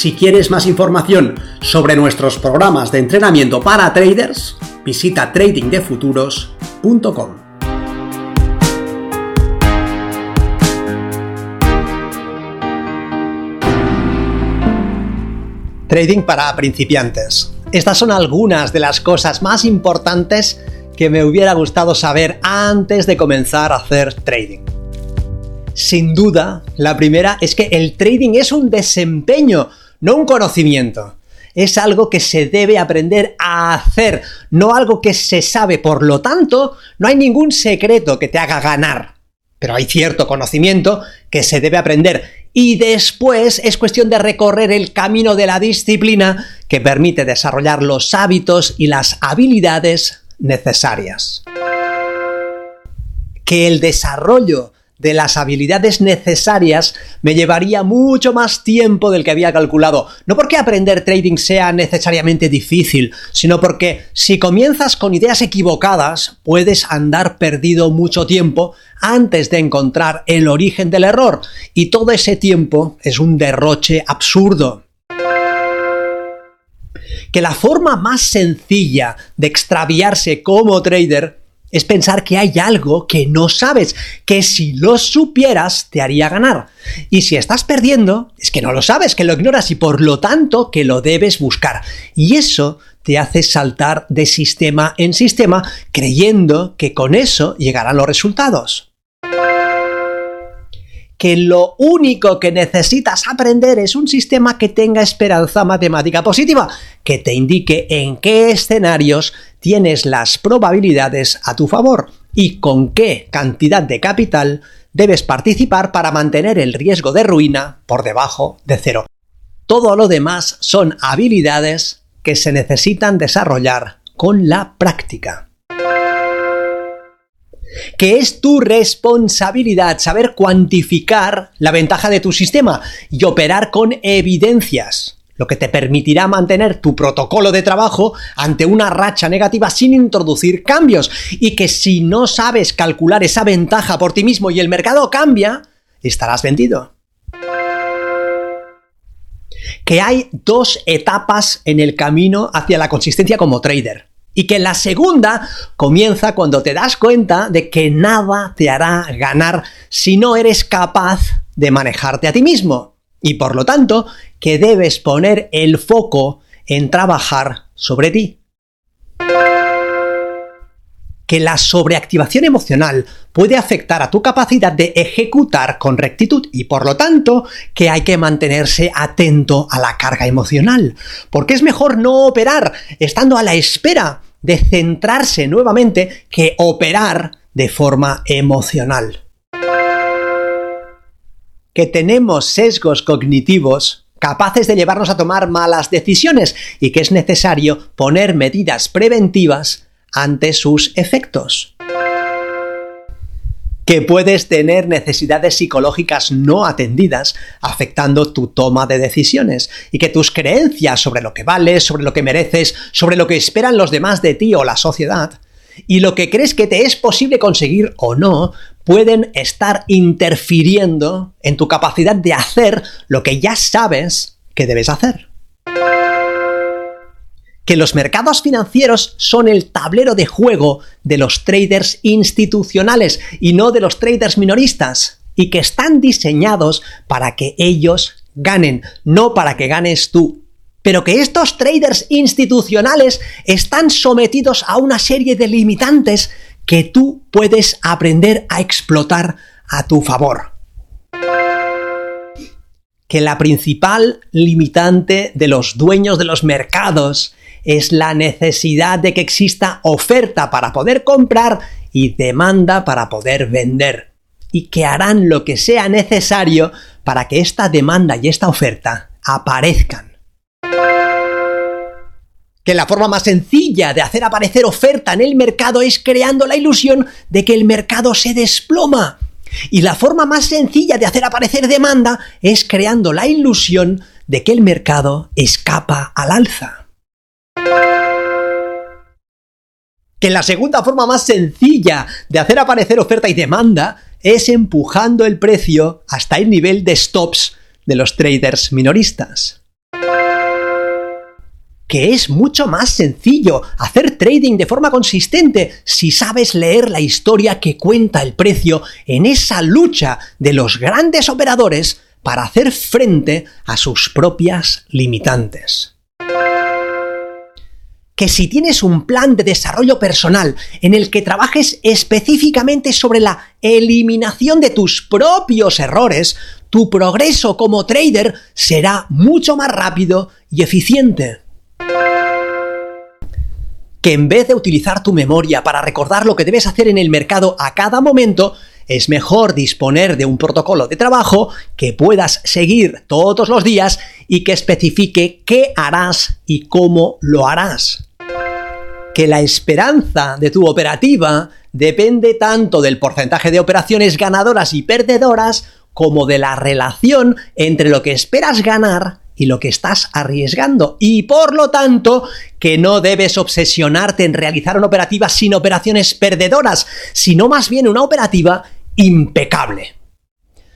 Si quieres más información sobre nuestros programas de entrenamiento para traders, visita tradingdefuturos.com. Trading para principiantes. Estas son algunas de las cosas más importantes que me hubiera gustado saber antes de comenzar a hacer trading. Sin duda, la primera es que el trading es un desempeño, no un conocimiento. Es algo que se debe aprender a hacer, no algo que se sabe. Por lo tanto, no hay ningún secreto que te haga ganar. Pero hay cierto conocimiento que se debe aprender y después es cuestión de recorrer el camino de la disciplina que permite desarrollar los hábitos y las habilidades necesarias. Que el desarrollo de las habilidades necesarias me llevaría mucho más tiempo del que había calculado. No porque aprender trading sea necesariamente difícil, sino porque si comienzas con ideas equivocadas, puedes andar perdido mucho tiempo antes de encontrar el origen del error. Y todo ese tiempo es un derroche absurdo que la forma más sencilla de extraviarse como trader es pensar que hay algo que no sabes, que si lo supieras te haría ganar. Y si estás perdiendo, es que no lo sabes, que lo ignoras y por lo tanto que lo debes buscar. Y eso te hace saltar de sistema en sistema creyendo que con eso llegarán los resultados que lo único que necesitas aprender es un sistema que tenga esperanza matemática positiva, que te indique en qué escenarios tienes las probabilidades a tu favor y con qué cantidad de capital debes participar para mantener el riesgo de ruina por debajo de cero. Todo lo demás son habilidades que se necesitan desarrollar con la práctica. Que es tu responsabilidad saber cuantificar la ventaja de tu sistema y operar con evidencias, lo que te permitirá mantener tu protocolo de trabajo ante una racha negativa sin introducir cambios y que si no sabes calcular esa ventaja por ti mismo y el mercado cambia, estarás vendido que hay dos etapas en el camino hacia la consistencia como trader. Y que la segunda comienza cuando te das cuenta de que nada te hará ganar si no eres capaz de manejarte a ti mismo. Y por lo tanto, que debes poner el foco en trabajar sobre ti. Que la sobreactivación emocional puede afectar a tu capacidad de ejecutar con rectitud y por lo tanto que hay que mantenerse atento a la carga emocional. Porque es mejor no operar estando a la espera de centrarse nuevamente que operar de forma emocional. Que tenemos sesgos cognitivos capaces de llevarnos a tomar malas decisiones y que es necesario poner medidas preventivas ante sus efectos. Que puedes tener necesidades psicológicas no atendidas afectando tu toma de decisiones y que tus creencias sobre lo que vales, sobre lo que mereces, sobre lo que esperan los demás de ti o la sociedad y lo que crees que te es posible conseguir o no pueden estar interfiriendo en tu capacidad de hacer lo que ya sabes que debes hacer que los mercados financieros son el tablero de juego de los traders institucionales y no de los traders minoristas, y que están diseñados para que ellos ganen, no para que ganes tú. Pero que estos traders institucionales están sometidos a una serie de limitantes que tú puedes aprender a explotar a tu favor que la principal limitante de los dueños de los mercados es la necesidad de que exista oferta para poder comprar y demanda para poder vender. Y que harán lo que sea necesario para que esta demanda y esta oferta aparezcan. Que la forma más sencilla de hacer aparecer oferta en el mercado es creando la ilusión de que el mercado se desploma. Y la forma más sencilla de hacer aparecer demanda es creando la ilusión de que el mercado escapa al alza. Que la segunda forma más sencilla de hacer aparecer oferta y demanda es empujando el precio hasta el nivel de stops de los traders minoristas que es mucho más sencillo hacer trading de forma consistente si sabes leer la historia que cuenta el precio en esa lucha de los grandes operadores para hacer frente a sus propias limitantes. Que si tienes un plan de desarrollo personal en el que trabajes específicamente sobre la eliminación de tus propios errores, tu progreso como trader será mucho más rápido y eficiente que en vez de utilizar tu memoria para recordar lo que debes hacer en el mercado a cada momento, es mejor disponer de un protocolo de trabajo que puedas seguir todos los días y que especifique qué harás y cómo lo harás. Que la esperanza de tu operativa depende tanto del porcentaje de operaciones ganadoras y perdedoras como de la relación entre lo que esperas ganar y lo que estás arriesgando. Y por lo tanto, que no debes obsesionarte en realizar una operativa sin operaciones perdedoras, sino más bien una operativa impecable.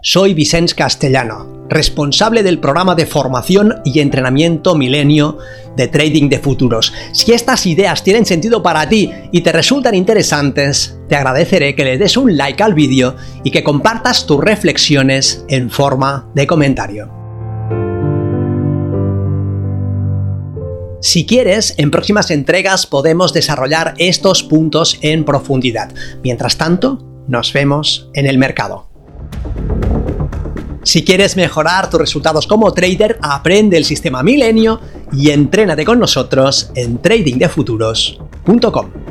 Soy Vicens Castellano, responsable del programa de formación y entrenamiento Milenio de Trading de Futuros. Si estas ideas tienen sentido para ti y te resultan interesantes, te agradeceré que le des un like al vídeo y que compartas tus reflexiones en forma de comentario. Si quieres, en próximas entregas podemos desarrollar estos puntos en profundidad. Mientras tanto, nos vemos en el mercado. Si quieres mejorar tus resultados como trader, aprende el sistema Milenio y entrénate con nosotros en tradingdefuturos.com.